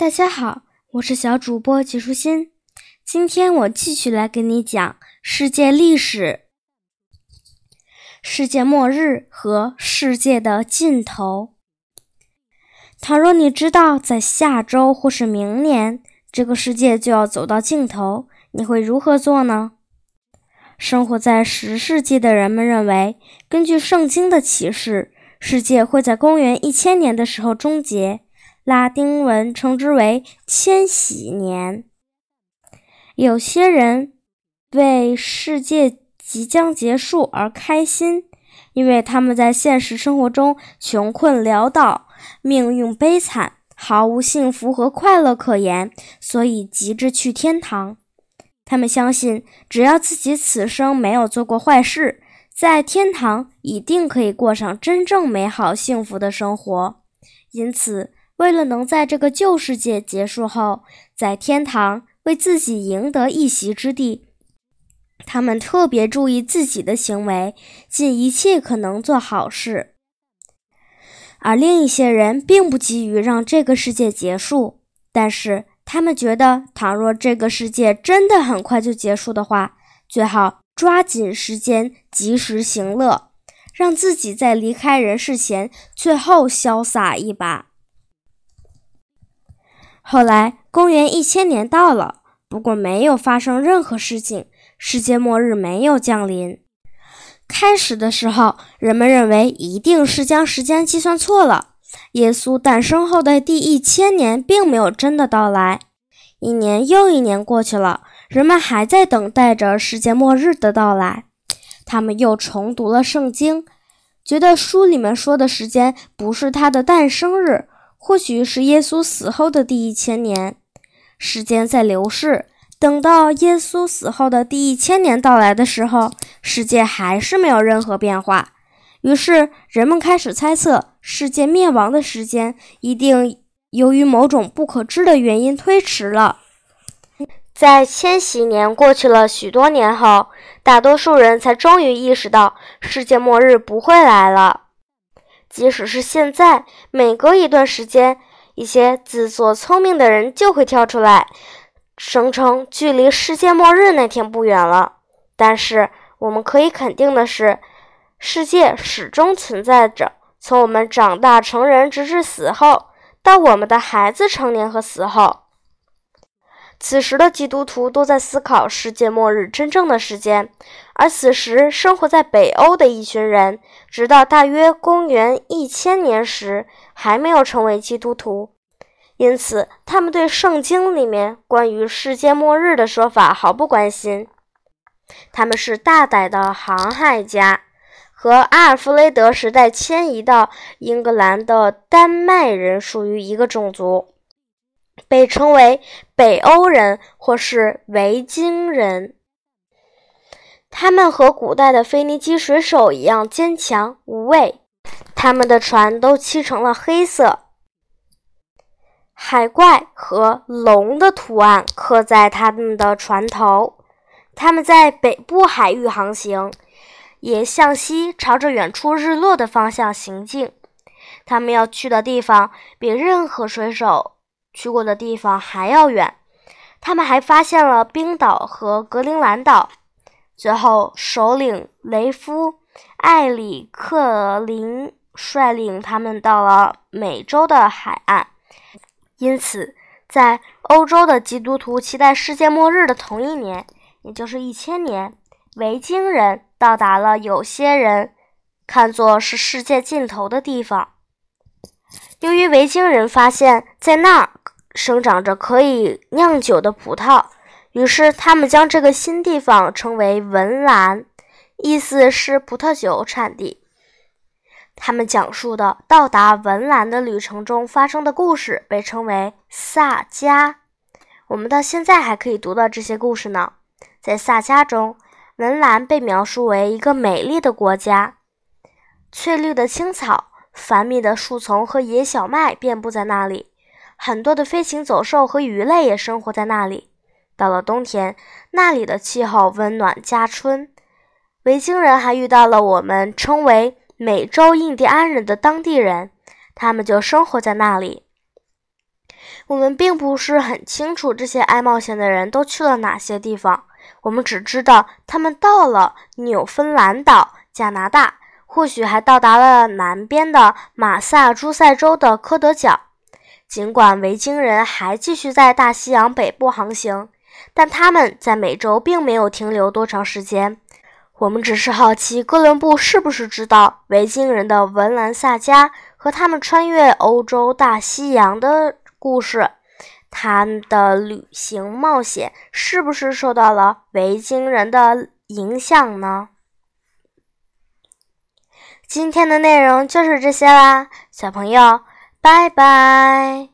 大家好，我是小主播纪舒心。今天我继续来给你讲世界历史、世界末日和世界的尽头。倘若你知道在下周或是明年这个世界就要走到尽头，你会如何做呢？生活在十世纪的人们认为，根据圣经的启示，世界会在公元一千年的时候终结。拉丁文称之为千禧年。有些人为世界即将结束而开心，因为他们在现实生活中穷困潦倒，命运悲惨，毫无幸福和快乐可言，所以急着去天堂。他们相信，只要自己此生没有做过坏事，在天堂一定可以过上真正美好幸福的生活。因此。为了能在这个旧世界结束后，在天堂为自己赢得一席之地，他们特别注意自己的行为，尽一切可能做好事。而另一些人并不急于让这个世界结束，但是他们觉得，倘若这个世界真的很快就结束的话，最好抓紧时间，及时行乐，让自己在离开人世前最后潇洒一把。后来，公元一千年到了，不过没有发生任何事情，世界末日没有降临。开始的时候，人们认为一定是将时间计算错了。耶稣诞生后的第一千年并没有真的到来。一年又一年过去了，人们还在等待着世界末日的到来。他们又重读了圣经，觉得书里面说的时间不是他的诞生日。或许是耶稣死后的第一千年，时间在流逝。等到耶稣死后的第一千年到来的时候，世界还是没有任何变化。于是人们开始猜测，世界灭亡的时间一定由于某种不可知的原因推迟了。在千禧年过去了许多年后，大多数人才终于意识到，世界末日不会来了。即使是现在，每隔一段时间，一些自作聪明的人就会跳出来，声称距离世界末日那天不远了。但是，我们可以肯定的是，世界始终存在着。从我们长大成人，直至死后，到我们的孩子成年和死后。此时的基督徒都在思考世界末日真正的时间，而此时生活在北欧的一群人，直到大约公元一千年时还没有成为基督徒，因此他们对圣经里面关于世界末日的说法毫不关心。他们是大胆的航海家，和阿尔弗雷德时代迁移到英格兰的丹麦人属于一个种族。被称为北欧人或是维京人，他们和古代的腓尼基水手一样坚强无畏。他们的船都漆成了黑色，海怪和龙的图案刻在他们的船头。他们在北部海域航行，也向西朝着远处日落的方向行进。他们要去的地方比任何水手。去过的地方还要远，他们还发现了冰岛和格陵兰岛。最后，首领雷夫·艾里克林率领他们到了美洲的海岸。因此，在欧洲的基督徒期待世界末日的同一年，也就是一千年，维京人到达了有些人看作是世界尽头的地方。由于维京人发现，在那儿生长着可以酿酒的葡萄，于是他们将这个新地方称为文兰，意思是葡萄酒产地。他们讲述的到达文兰的旅程中发生的故事被称为萨迦。我们到现在还可以读到这些故事呢。在萨迦中，文兰被描述为一个美丽的国家，翠绿的青草。繁密的树丛和野小麦遍布在那里，很多的飞禽走兽和鱼类也生活在那里。到了冬天，那里的气候温暖加春。维京人还遇到了我们称为美洲印第安人的当地人，他们就生活在那里。我们并不是很清楚这些爱冒险的人都去了哪些地方，我们只知道他们到了纽芬兰岛、加拿大，或许还到达了南边的马萨诸塞州的科德角。尽管维京人还继续在大西洋北部航行，但他们在美洲并没有停留多长时间。我们只是好奇，哥伦布是不是知道维京人的文兰萨加和他们穿越欧洲大西洋的故事？他的旅行冒险是不是受到了维京人的影响呢？今天的内容就是这些啦，小朋友。拜拜。